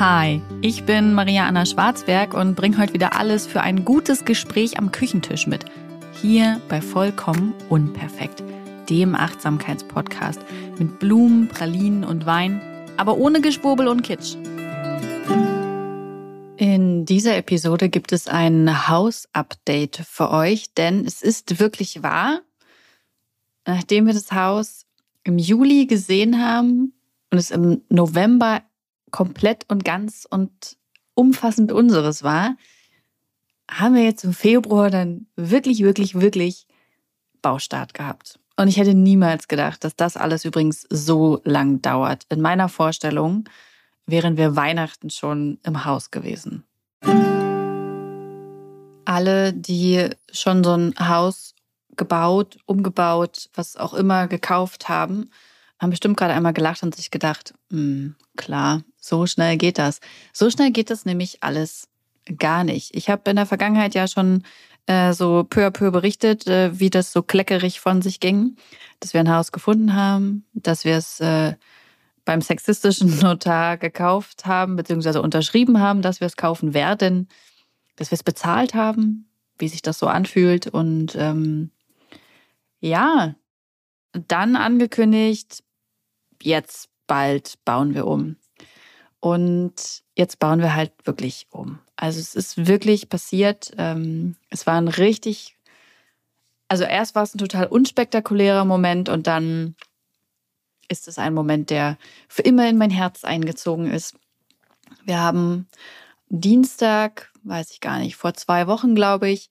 Hi, ich bin Maria Anna Schwarzberg und bringe heute wieder alles für ein gutes Gespräch am Küchentisch mit. Hier bei Vollkommen Unperfekt, dem Achtsamkeitspodcast mit Blumen, Pralinen und Wein, aber ohne Geschwurbel und Kitsch. In dieser Episode gibt es ein Haus-Update für euch, denn es ist wirklich wahr. Nachdem wir das Haus im Juli gesehen haben und es im November komplett und ganz und umfassend unseres war, haben wir jetzt im Februar dann wirklich, wirklich, wirklich Baustart gehabt. Und ich hätte niemals gedacht, dass das alles übrigens so lang dauert. In meiner Vorstellung wären wir Weihnachten schon im Haus gewesen. Alle, die schon so ein Haus gebaut, umgebaut, was auch immer gekauft haben, haben bestimmt gerade einmal gelacht und sich gedacht, hm, klar, so schnell geht das. So schnell geht das nämlich alles gar nicht. Ich habe in der Vergangenheit ja schon äh, so peu à peu berichtet, äh, wie das so kleckerig von sich ging, dass wir ein Haus gefunden haben, dass wir es äh, beim sexistischen Notar gekauft haben, beziehungsweise unterschrieben haben, dass wir es kaufen werden, dass wir es bezahlt haben, wie sich das so anfühlt und ähm, ja, dann angekündigt, jetzt bald bauen wir um. Und jetzt bauen wir halt wirklich um. Also es ist wirklich passiert. Ähm, es war ein richtig, also erst war es ein total unspektakulärer Moment und dann ist es ein Moment, der für immer in mein Herz eingezogen ist. Wir haben Dienstag, weiß ich gar nicht, vor zwei Wochen, glaube ich,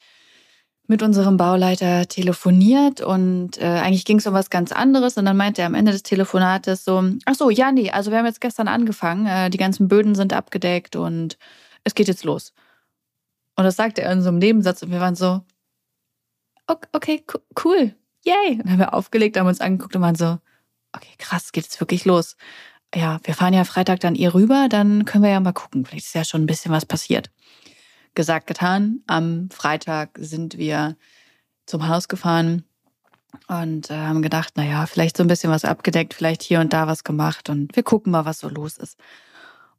mit unserem Bauleiter telefoniert und äh, eigentlich ging es um was ganz anderes und dann meinte er am Ende des Telefonates so, ach so, ja, nee, also wir haben jetzt gestern angefangen, äh, die ganzen Böden sind abgedeckt und es geht jetzt los. Und das sagte er in so einem Nebensatz und wir waren so, okay, cool, yay. Und dann haben wir aufgelegt, haben uns angeguckt und waren so, okay, krass, geht jetzt wirklich los. Ja, wir fahren ja Freitag dann ihr rüber, dann können wir ja mal gucken, vielleicht ist ja schon ein bisschen was passiert gesagt, getan. Am Freitag sind wir zum Haus gefahren und äh, haben gedacht, naja, vielleicht so ein bisschen was abgedeckt, vielleicht hier und da was gemacht und wir gucken mal, was so los ist.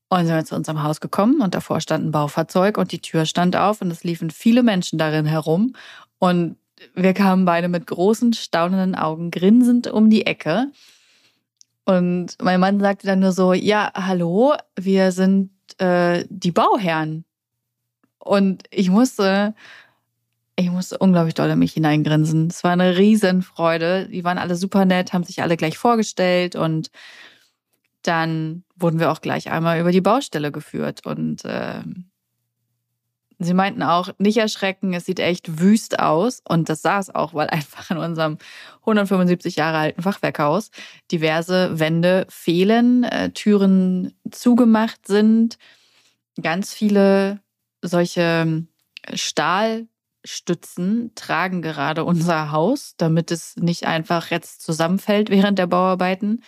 Und sind wir zu unserem Haus gekommen und davor stand ein Baufahrzeug und die Tür stand auf und es liefen viele Menschen darin herum und wir kamen beide mit großen, staunenden Augen grinsend um die Ecke. Und mein Mann sagte dann nur so, ja, hallo, wir sind äh, die Bauherren. Und ich musste, ich musste unglaublich doll in mich hineingrinsen. Es war eine Riesenfreude. Die waren alle super nett, haben sich alle gleich vorgestellt und dann wurden wir auch gleich einmal über die Baustelle geführt und äh, sie meinten auch, nicht erschrecken, es sieht echt wüst aus und das sah es auch, weil einfach in unserem 175 Jahre alten Fachwerkhaus diverse Wände fehlen, äh, Türen zugemacht sind, ganz viele solche Stahlstützen tragen gerade unser Haus, damit es nicht einfach jetzt zusammenfällt während der Bauarbeiten.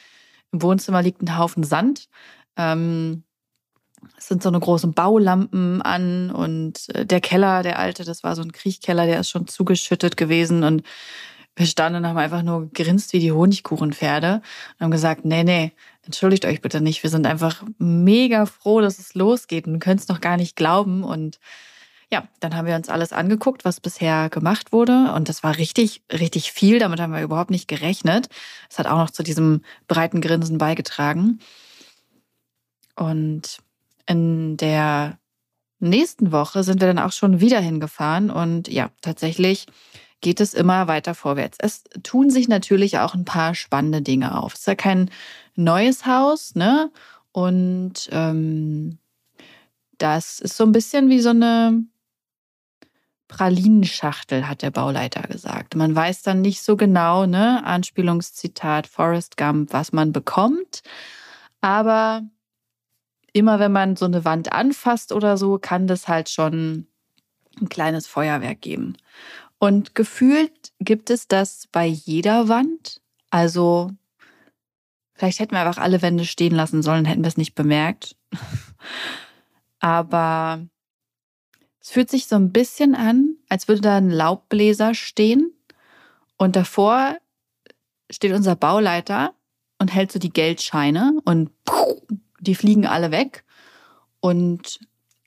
Im Wohnzimmer liegt ein Haufen Sand. Ähm, es sind so eine großen Baulampen an und äh, der Keller, der alte, das war so ein Kriechkeller, der ist schon zugeschüttet gewesen und wir standen und haben einfach nur gegrinst wie die Honigkuchenpferde und haben gesagt, nee, nee, entschuldigt euch bitte nicht. Wir sind einfach mega froh, dass es losgeht und können es noch gar nicht glauben. Und ja, dann haben wir uns alles angeguckt, was bisher gemacht wurde. Und das war richtig, richtig viel. Damit haben wir überhaupt nicht gerechnet. Es hat auch noch zu diesem breiten Grinsen beigetragen. Und in der nächsten Woche sind wir dann auch schon wieder hingefahren. Und ja, tatsächlich geht es immer weiter vorwärts. Es tun sich natürlich auch ein paar spannende Dinge auf. Es ist ja kein neues Haus, ne? Und ähm, das ist so ein bisschen wie so eine Pralinenschachtel, hat der Bauleiter gesagt. Man weiß dann nicht so genau, ne? Anspielungszitat Forrest Gump, was man bekommt. Aber immer wenn man so eine Wand anfasst oder so, kann das halt schon ein kleines Feuerwerk geben. Und gefühlt gibt es das bei jeder Wand. Also vielleicht hätten wir einfach alle Wände stehen lassen sollen, hätten wir es nicht bemerkt. Aber es fühlt sich so ein bisschen an, als würde da ein Laubbläser stehen und davor steht unser Bauleiter und hält so die Geldscheine und die fliegen alle weg. Und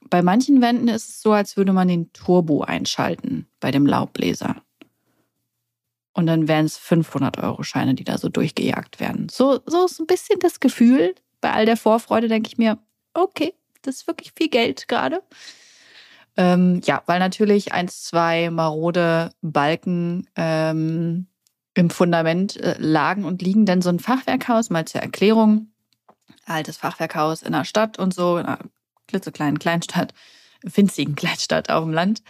bei manchen Wänden ist es so, als würde man den Turbo einschalten bei dem Laubbläser. Und dann wären es 500-Euro-Scheine, die da so durchgejagt werden. So, so ist ein bisschen das Gefühl. Bei all der Vorfreude denke ich mir, okay, das ist wirklich viel Geld gerade. Ähm, ja, weil natürlich eins, zwei marode Balken ähm, im Fundament äh, lagen und liegen. Denn so ein Fachwerkhaus, mal zur Erklärung, altes Fachwerkhaus in der Stadt und so, in einer klitzekleinen Kleinstadt, winzigen Kleinstadt auf dem Land.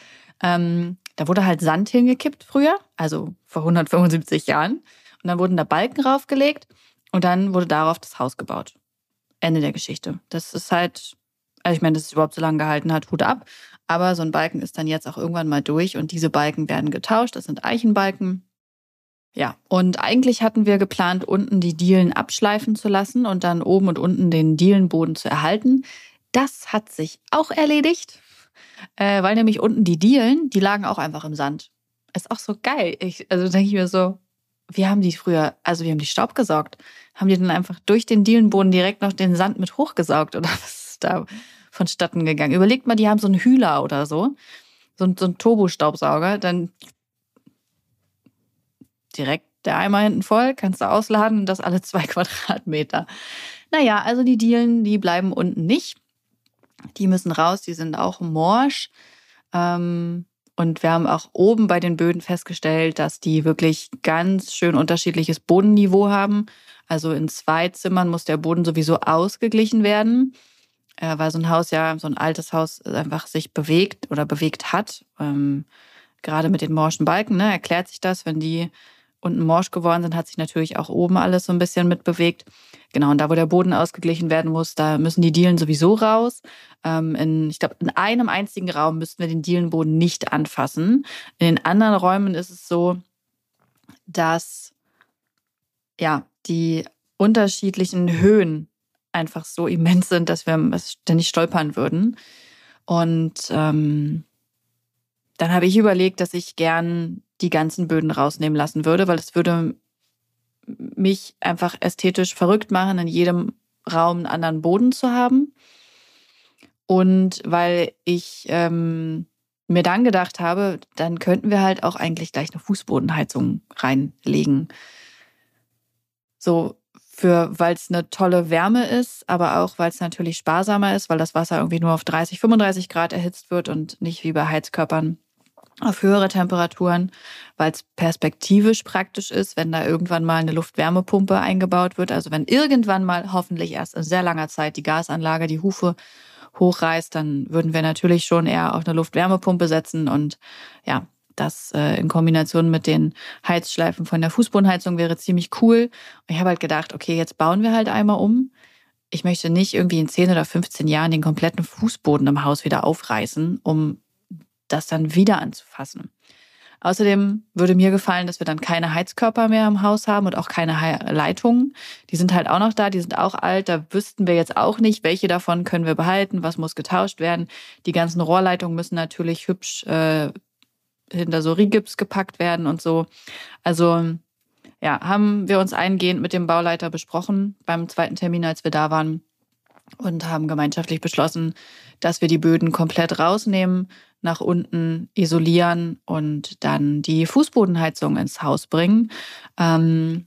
Ähm, da wurde halt Sand hingekippt früher, also vor 175 Jahren. Und dann wurden da Balken raufgelegt und dann wurde darauf das Haus gebaut. Ende der Geschichte. Das ist halt, also ich meine, dass es überhaupt so lange gehalten hat, Hut ab. Aber so ein Balken ist dann jetzt auch irgendwann mal durch und diese Balken werden getauscht. Das sind Eichenbalken. Ja, und eigentlich hatten wir geplant, unten die Dielen abschleifen zu lassen und dann oben und unten den Dielenboden zu erhalten. Das hat sich auch erledigt, äh, weil nämlich unten die Dielen, die lagen auch einfach im Sand. Ist auch so geil. Ich, also denke ich mir so, wir haben die früher, also wir haben die Staub gesaugt. Haben die dann einfach durch den Dielenboden direkt noch den Sand mit hochgesaugt oder was ist da vonstatten gegangen? Überlegt mal, die haben so einen Hühler oder so, so, so einen Turbo-Staubsauger, dann direkt der Eimer hinten voll, kannst du ausladen und das alle zwei Quadratmeter. Naja, also die Dielen, die bleiben unten nicht. Die müssen raus, die sind auch morsch. Ähm, und wir haben auch oben bei den Böden festgestellt, dass die wirklich ganz schön unterschiedliches Bodenniveau haben. Also in zwei Zimmern muss der Boden sowieso ausgeglichen werden, äh, weil so ein Haus ja, so ein altes Haus einfach sich bewegt oder bewegt hat. Ähm, gerade mit den morschen Balken ne, erklärt sich das, wenn die unten morsch geworden sind, hat sich natürlich auch oben alles so ein bisschen mitbewegt. Genau, und da, wo der Boden ausgeglichen werden muss, da müssen die Dielen sowieso raus. Ähm, in, ich glaube, in einem einzigen Raum müssten wir den Dielenboden nicht anfassen. In den anderen Räumen ist es so, dass ja, die unterschiedlichen Höhen einfach so immens sind, dass wir ständig stolpern würden. Und ähm, dann habe ich überlegt, dass ich gern die ganzen Böden rausnehmen lassen würde, weil es würde mich einfach ästhetisch verrückt machen, in jedem Raum einen anderen Boden zu haben. Und weil ich ähm, mir dann gedacht habe, dann könnten wir halt auch eigentlich gleich eine Fußbodenheizung reinlegen. So für, weil es eine tolle Wärme ist, aber auch weil es natürlich sparsamer ist, weil das Wasser irgendwie nur auf 30, 35 Grad erhitzt wird und nicht wie bei Heizkörpern auf höhere Temperaturen, weil es perspektivisch praktisch ist, wenn da irgendwann mal eine Luftwärmepumpe eingebaut wird. Also wenn irgendwann mal hoffentlich erst in sehr langer Zeit die Gasanlage die Hufe hochreißt, dann würden wir natürlich schon eher auf eine Luftwärmepumpe setzen und ja, das äh, in Kombination mit den Heizschleifen von der Fußbodenheizung wäre ziemlich cool. Ich habe halt gedacht, okay, jetzt bauen wir halt einmal um. Ich möchte nicht irgendwie in 10 oder 15 Jahren den kompletten Fußboden im Haus wieder aufreißen, um das dann wieder anzufassen. Außerdem würde mir gefallen, dass wir dann keine Heizkörper mehr im Haus haben und auch keine Leitungen. Die sind halt auch noch da, die sind auch alt. Da wüssten wir jetzt auch nicht, welche davon können wir behalten, was muss getauscht werden. Die ganzen Rohrleitungen müssen natürlich hübsch äh, hinter so Rigips gepackt werden und so. Also ja, haben wir uns eingehend mit dem Bauleiter besprochen beim zweiten Termin, als wir da waren und haben gemeinschaftlich beschlossen, dass wir die Böden komplett rausnehmen, nach unten isolieren und dann die Fußbodenheizung ins Haus bringen. Ähm,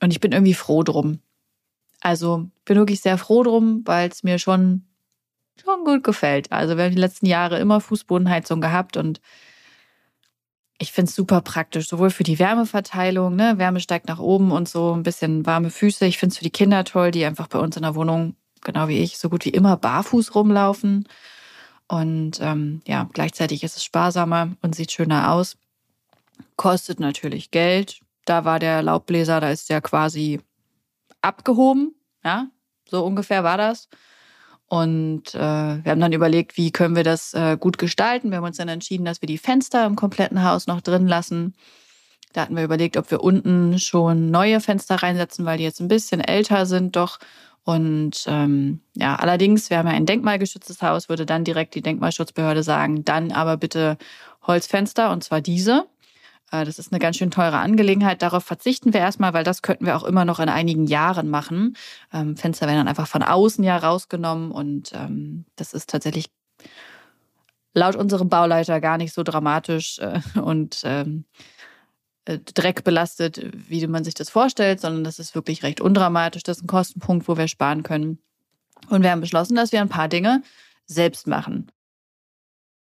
und ich bin irgendwie froh drum. Also bin wirklich sehr froh drum, weil es mir schon, schon gut gefällt. Also wir haben die letzten Jahre immer Fußbodenheizung gehabt und ich finde es super praktisch, sowohl für die Wärmeverteilung, ne? Wärme steigt nach oben und so ein bisschen warme Füße. Ich finde es für die Kinder toll, die einfach bei uns in der Wohnung, genau wie ich, so gut wie immer barfuß rumlaufen. Und ähm, ja, gleichzeitig ist es sparsamer und sieht schöner aus. Kostet natürlich Geld. Da war der Laubbläser, da ist der quasi abgehoben. Ja, so ungefähr war das. Und äh, wir haben dann überlegt, wie können wir das äh, gut gestalten. Wir haben uns dann entschieden, dass wir die Fenster im kompletten Haus noch drin lassen. Da hatten wir überlegt, ob wir unten schon neue Fenster reinsetzen, weil die jetzt ein bisschen älter sind doch und ähm, ja, allerdings, wir haben ja ein denkmalgeschütztes Haus, würde dann direkt die Denkmalschutzbehörde sagen, dann aber bitte Holzfenster und zwar diese. Äh, das ist eine ganz schön teure Angelegenheit. Darauf verzichten wir erstmal, weil das könnten wir auch immer noch in einigen Jahren machen. Ähm, Fenster werden dann einfach von außen ja rausgenommen und ähm, das ist tatsächlich laut unserem Bauleiter gar nicht so dramatisch äh, und ähm, äh, Dreck belastet, wie man sich das vorstellt, sondern das ist wirklich recht undramatisch. Das ist ein Kostenpunkt, wo wir sparen können. Und wir haben beschlossen, dass wir ein paar Dinge selbst machen.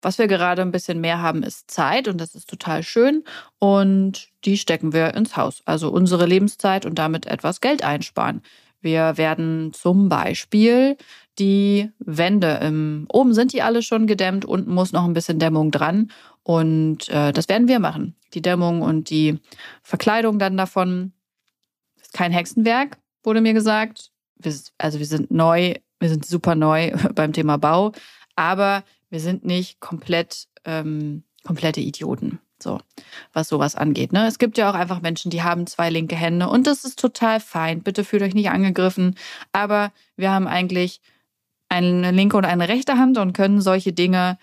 Was wir gerade ein bisschen mehr haben, ist Zeit und das ist total schön. Und die stecken wir ins Haus. Also unsere Lebenszeit und damit etwas Geld einsparen. Wir werden zum Beispiel die Wände, im, oben sind die alle schon gedämmt, unten muss noch ein bisschen Dämmung dran. Und äh, das werden wir machen. Die Dämmung und die Verkleidung dann davon. Ist kein Hexenwerk, wurde mir gesagt. Wir, also wir sind neu, wir sind super neu beim Thema Bau, aber wir sind nicht komplett ähm, komplette Idioten. So, was sowas angeht. Ne? Es gibt ja auch einfach Menschen, die haben zwei linke Hände und das ist total fein. Bitte fühlt euch nicht angegriffen. Aber wir haben eigentlich eine linke und eine rechte Hand und können solche Dinge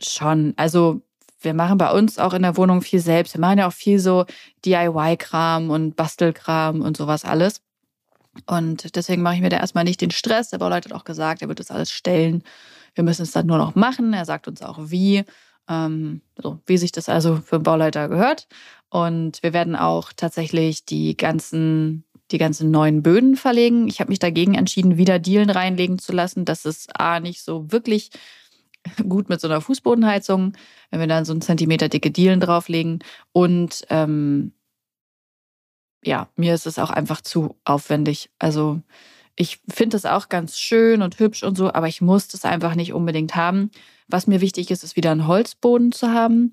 schon. Also wir machen bei uns auch in der Wohnung viel selbst. Wir machen ja auch viel so DIY-Kram und Bastelkram und sowas alles. Und deswegen mache ich mir da erstmal nicht den Stress. Der Bauleiter hat auch gesagt, er wird das alles stellen. Wir müssen es dann nur noch machen. Er sagt uns auch wie. Ähm, so, wie sich das also für einen Bauleiter gehört. Und wir werden auch tatsächlich die ganzen, die ganzen neuen Böden verlegen. Ich habe mich dagegen entschieden, wieder Dielen reinlegen zu lassen. Das ist A nicht so wirklich gut mit so einer Fußbodenheizung, wenn wir dann so einen Zentimeter dicke Dielen drauflegen. Und ähm, ja, mir ist es auch einfach zu aufwendig. Also ich finde es auch ganz schön und hübsch und so, aber ich muss das einfach nicht unbedingt haben. Was mir wichtig ist, ist wieder einen Holzboden zu haben.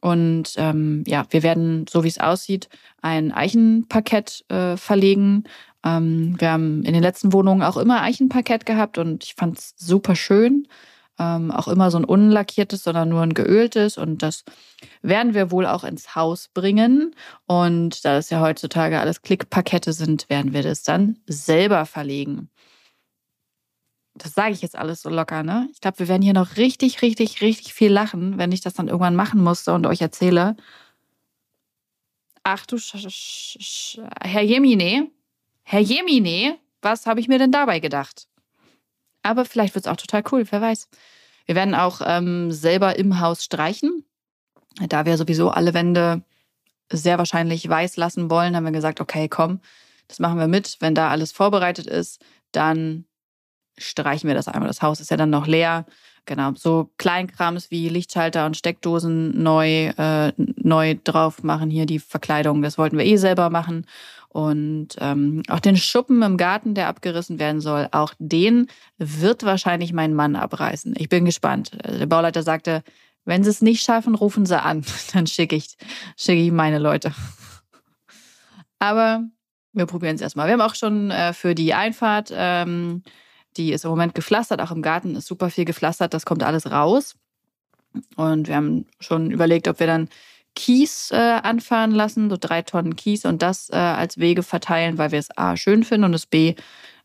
Und ähm, ja, wir werden, so wie es aussieht, ein Eichenparkett äh, verlegen. Ähm, wir haben in den letzten Wohnungen auch immer Eichenparkett gehabt und ich fand es super schön ähm, auch immer so ein unlackiertes, sondern nur ein geöltes. Und das werden wir wohl auch ins Haus bringen. Und da es ja heutzutage alles Klickpakete sind, werden wir das dann selber verlegen. Das sage ich jetzt alles so locker, ne? Ich glaube, wir werden hier noch richtig, richtig, richtig viel lachen, wenn ich das dann irgendwann machen musste und euch erzähle. Ach du Sch Sch Sch Herr Jemine, Herr Jemine, was habe ich mir denn dabei gedacht? Aber vielleicht wird es auch total cool, wer weiß. Wir werden auch ähm, selber im Haus streichen. Da wir sowieso alle Wände sehr wahrscheinlich weiß lassen wollen, haben wir gesagt, okay, komm, das machen wir mit. Wenn da alles vorbereitet ist, dann streichen wir das einmal. Das Haus ist ja dann noch leer. Genau, so Kleinkrams wie Lichtschalter und Steckdosen neu, äh, neu drauf machen. Hier die Verkleidung, das wollten wir eh selber machen. Und ähm, auch den Schuppen im Garten, der abgerissen werden soll, auch den wird wahrscheinlich mein Mann abreißen. Ich bin gespannt. Also der Bauleiter sagte, wenn sie es nicht schaffen, rufen sie an. Dann schicke ich, schicke ich meine Leute. Aber wir probieren es erstmal. Wir haben auch schon äh, für die Einfahrt, ähm, die ist im Moment gepflastert, auch im Garten ist super viel gepflastert, das kommt alles raus. Und wir haben schon überlegt, ob wir dann Kies äh, anfahren lassen, so drei Tonnen Kies und das äh, als Wege verteilen, weil wir es A schön finden und es B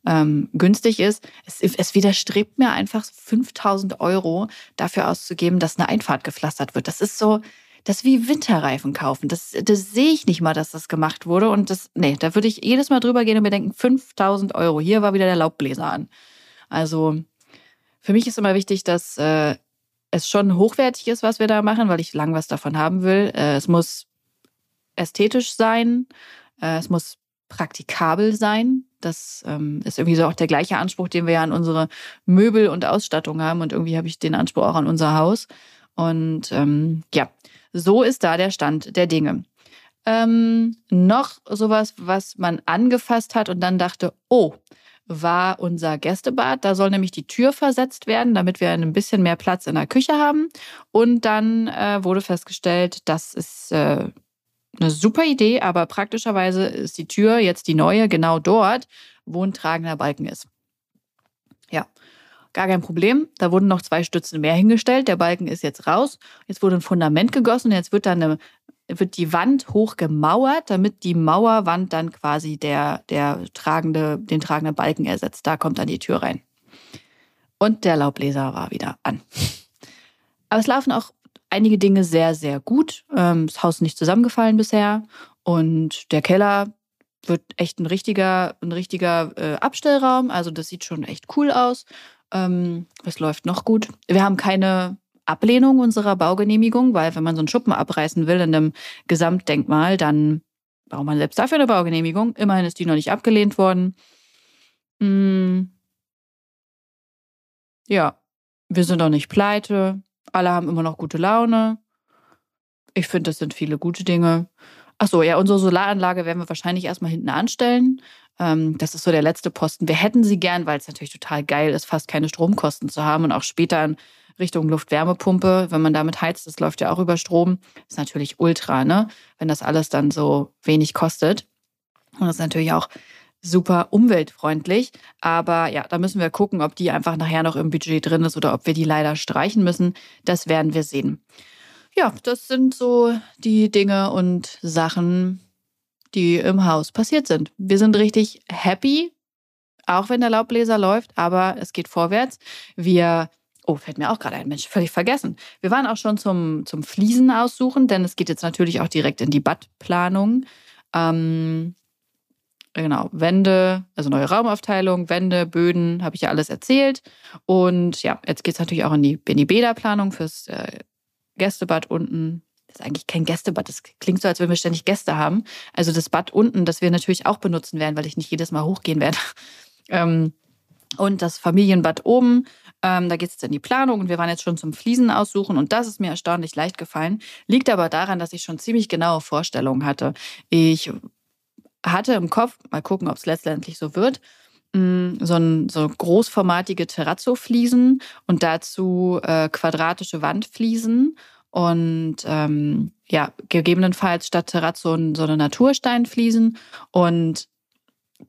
ähm, günstig ist. Es, es widerstrebt mir einfach 5000 Euro dafür auszugeben, dass eine Einfahrt gepflastert wird. Das ist so, das ist wie Winterreifen kaufen. Das, das sehe ich nicht mal, dass das gemacht wurde. Und das, nee, da würde ich jedes Mal drüber gehen und mir denken, 5000 Euro. Hier war wieder der Laubbläser an. Also, für mich ist immer wichtig, dass äh, es schon hochwertig ist, was wir da machen, weil ich lang was davon haben will. Äh, es muss ästhetisch sein, äh, es muss praktikabel sein. Das ähm, ist irgendwie so auch der gleiche Anspruch, den wir ja an unsere Möbel und Ausstattung haben. Und irgendwie habe ich den Anspruch auch an unser Haus. Und ähm, ja, so ist da der Stand der Dinge. Ähm, noch sowas, was man angefasst hat und dann dachte, oh, war unser Gästebad. Da soll nämlich die Tür versetzt werden, damit wir ein bisschen mehr Platz in der Küche haben. Und dann äh, wurde festgestellt, das ist äh, eine super Idee, aber praktischerweise ist die Tür jetzt die neue genau dort, wo ein tragender Balken ist. Ja, gar kein Problem. Da wurden noch zwei Stützen mehr hingestellt. Der Balken ist jetzt raus. Jetzt wurde ein Fundament gegossen. Jetzt wird da eine wird die Wand hoch gemauert, damit die Mauerwand dann quasi der, der tragende, den tragenden Balken ersetzt. Da kommt dann die Tür rein. Und der Laubbläser war wieder an. Aber es laufen auch einige Dinge sehr, sehr gut. Ähm, das Haus ist nicht zusammengefallen bisher und der Keller wird echt ein richtiger, ein richtiger äh, Abstellraum. Also das sieht schon echt cool aus. Ähm, es läuft noch gut. Wir haben keine Ablehnung unserer Baugenehmigung, weil wenn man so einen Schuppen abreißen will in einem Gesamtdenkmal, dann braucht man selbst dafür eine Baugenehmigung. Immerhin ist die noch nicht abgelehnt worden. Hm. Ja, wir sind auch nicht pleite. Alle haben immer noch gute Laune. Ich finde, das sind viele gute Dinge. Achso, ja, unsere Solaranlage werden wir wahrscheinlich erstmal hinten anstellen. Ähm, das ist so der letzte Posten. Wir hätten sie gern, weil es natürlich total geil ist, fast keine Stromkosten zu haben und auch später in Richtung Luft-Wärmepumpe, wenn man damit heizt, das läuft ja auch über Strom, ist natürlich ultra, ne? Wenn das alles dann so wenig kostet. Und das ist natürlich auch super umweltfreundlich. Aber ja, da müssen wir gucken, ob die einfach nachher noch im Budget drin ist oder ob wir die leider streichen müssen. Das werden wir sehen ja, das sind so die Dinge und Sachen, die im Haus passiert sind. Wir sind richtig happy, auch wenn der Laubbläser läuft, aber es geht vorwärts. Wir Oh, fällt mir auch gerade ein, Mensch, völlig vergessen. Wir waren auch schon zum, zum Fliesen aussuchen, denn es geht jetzt natürlich auch direkt in die Badplanung. Ähm, genau, Wände, also neue Raumaufteilung, Wände, Böden, habe ich ja alles erzählt. Und ja, jetzt geht es natürlich auch in die, in die Bäderplanung fürs äh, Gästebad unten. Das ist eigentlich kein Gästebad. Das klingt so, als wenn wir ständig Gäste haben. Also das Bad unten, das wir natürlich auch benutzen werden, weil ich nicht jedes Mal hochgehen werde. Ähm, und das Familienbad oben, ähm, da geht es jetzt in die Planung und wir waren jetzt schon zum Fliesen aussuchen und das ist mir erstaunlich leicht gefallen. Liegt aber daran, dass ich schon ziemlich genaue Vorstellungen hatte. Ich hatte im Kopf, mal gucken, ob es letztendlich so wird, mm, so, ein, so großformatige Terrazzo-Fliesen und dazu äh, quadratische Wandfliesen und ähm, ja, gegebenenfalls statt Terrazzo so eine Natursteinfliesen. Und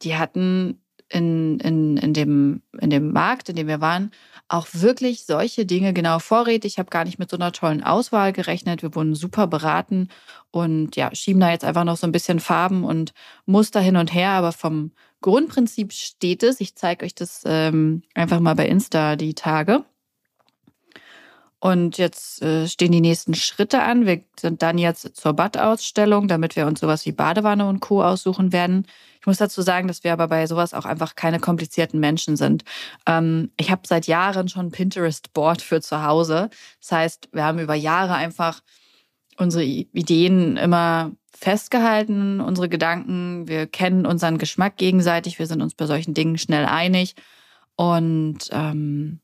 die hatten in, in, in, dem, in dem Markt, in dem wir waren, auch wirklich solche Dinge genau vorrätig. Ich habe gar nicht mit so einer tollen Auswahl gerechnet. Wir wurden super beraten und ja, schieben da jetzt einfach noch so ein bisschen Farben und Muster hin und her. Aber vom Grundprinzip steht es. Ich zeige euch das ähm, einfach mal bei Insta die Tage. Und jetzt äh, stehen die nächsten Schritte an. Wir sind dann jetzt zur Badausstellung, damit wir uns sowas wie Badewanne und Co. aussuchen werden. Ich muss dazu sagen, dass wir aber bei sowas auch einfach keine komplizierten Menschen sind. Ähm, ich habe seit Jahren schon Pinterest-Board für zu Hause. Das heißt, wir haben über Jahre einfach unsere Ideen immer festgehalten, unsere Gedanken. Wir kennen unseren Geschmack gegenseitig. Wir sind uns bei solchen Dingen schnell einig. Und ähm,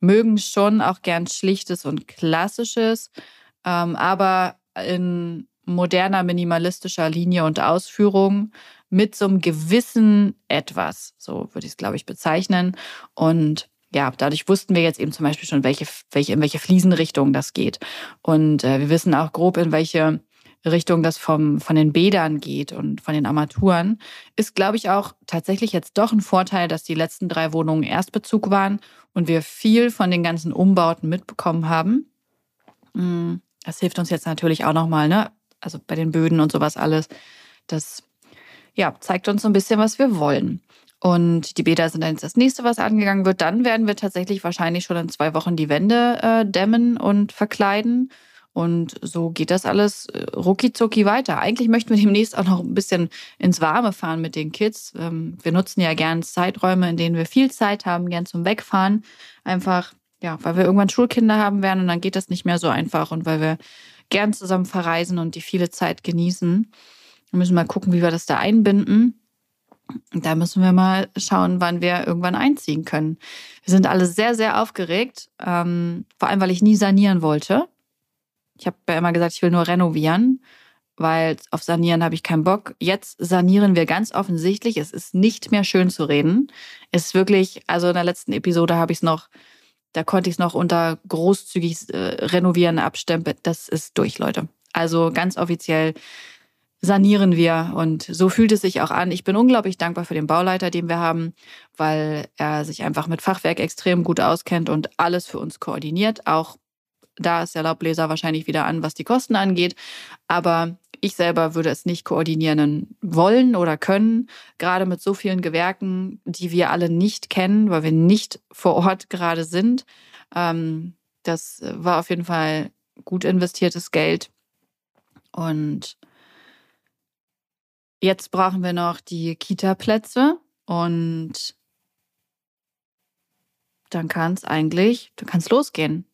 mögen schon auch gern Schlichtes und Klassisches, ähm, aber in moderner, minimalistischer Linie und Ausführung mit so einem gewissen Etwas, so würde ich es, glaube ich, bezeichnen. Und ja, dadurch wussten wir jetzt eben zum Beispiel schon, welche, welche, in welche Fliesenrichtung das geht. Und äh, wir wissen auch grob, in welche Richtung das vom, von den Bädern geht und von den Armaturen, ist, glaube ich, auch tatsächlich jetzt doch ein Vorteil, dass die letzten drei Wohnungen Erstbezug waren und wir viel von den ganzen Umbauten mitbekommen haben. Mm, das hilft uns jetzt natürlich auch nochmal, ne? Also bei den Böden und sowas alles. Das ja, zeigt uns so ein bisschen, was wir wollen. Und die Bäder sind dann jetzt das nächste, was angegangen wird. Dann werden wir tatsächlich wahrscheinlich schon in zwei Wochen die Wände äh, dämmen und verkleiden. Und so geht das alles äh, rucki weiter. Eigentlich möchten wir demnächst auch noch ein bisschen ins Warme fahren mit den Kids. Ähm, wir nutzen ja gern Zeiträume, in denen wir viel Zeit haben, gern zum Wegfahren. Einfach, ja, weil wir irgendwann Schulkinder haben werden und dann geht das nicht mehr so einfach und weil wir gern zusammen verreisen und die viele Zeit genießen. Wir müssen mal gucken, wie wir das da einbinden. Da müssen wir mal schauen, wann wir irgendwann einziehen können. Wir sind alle sehr, sehr aufgeregt, ähm, vor allem weil ich nie sanieren wollte. Ich habe ja immer gesagt, ich will nur renovieren, weil auf Sanieren habe ich keinen Bock. Jetzt sanieren wir ganz offensichtlich. Es ist nicht mehr schön zu reden. Es ist wirklich, also in der letzten Episode habe ich es noch, da konnte ich es noch unter großzügig äh, renovieren abstempeln. Das ist durch, Leute. Also ganz offiziell sanieren wir und so fühlt es sich auch an. Ich bin unglaublich dankbar für den Bauleiter, den wir haben, weil er sich einfach mit Fachwerk extrem gut auskennt und alles für uns koordiniert, auch da ist der Laubbläser wahrscheinlich wieder an, was die Kosten angeht. Aber ich selber würde es nicht koordinieren wollen oder können, gerade mit so vielen Gewerken, die wir alle nicht kennen, weil wir nicht vor Ort gerade sind. Ähm, das war auf jeden Fall gut investiertes Geld. Und jetzt brauchen wir noch die Kita-Plätze und dann kann es eigentlich, dann kann es losgehen.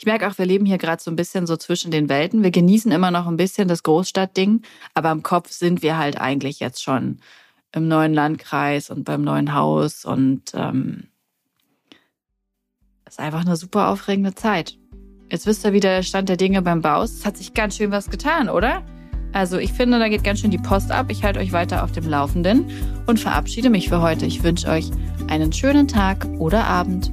Ich merke auch, wir leben hier gerade so ein bisschen so zwischen den Welten. Wir genießen immer noch ein bisschen das Großstadtding, aber im Kopf sind wir halt eigentlich jetzt schon im neuen Landkreis und beim neuen Haus und ähm, ist einfach eine super aufregende Zeit. Jetzt wisst ihr, wie der Stand der Dinge beim Bau ist. Es hat sich ganz schön was getan, oder? Also ich finde, da geht ganz schön die Post ab. Ich halte euch weiter auf dem Laufenden und verabschiede mich für heute. Ich wünsche euch einen schönen Tag oder Abend.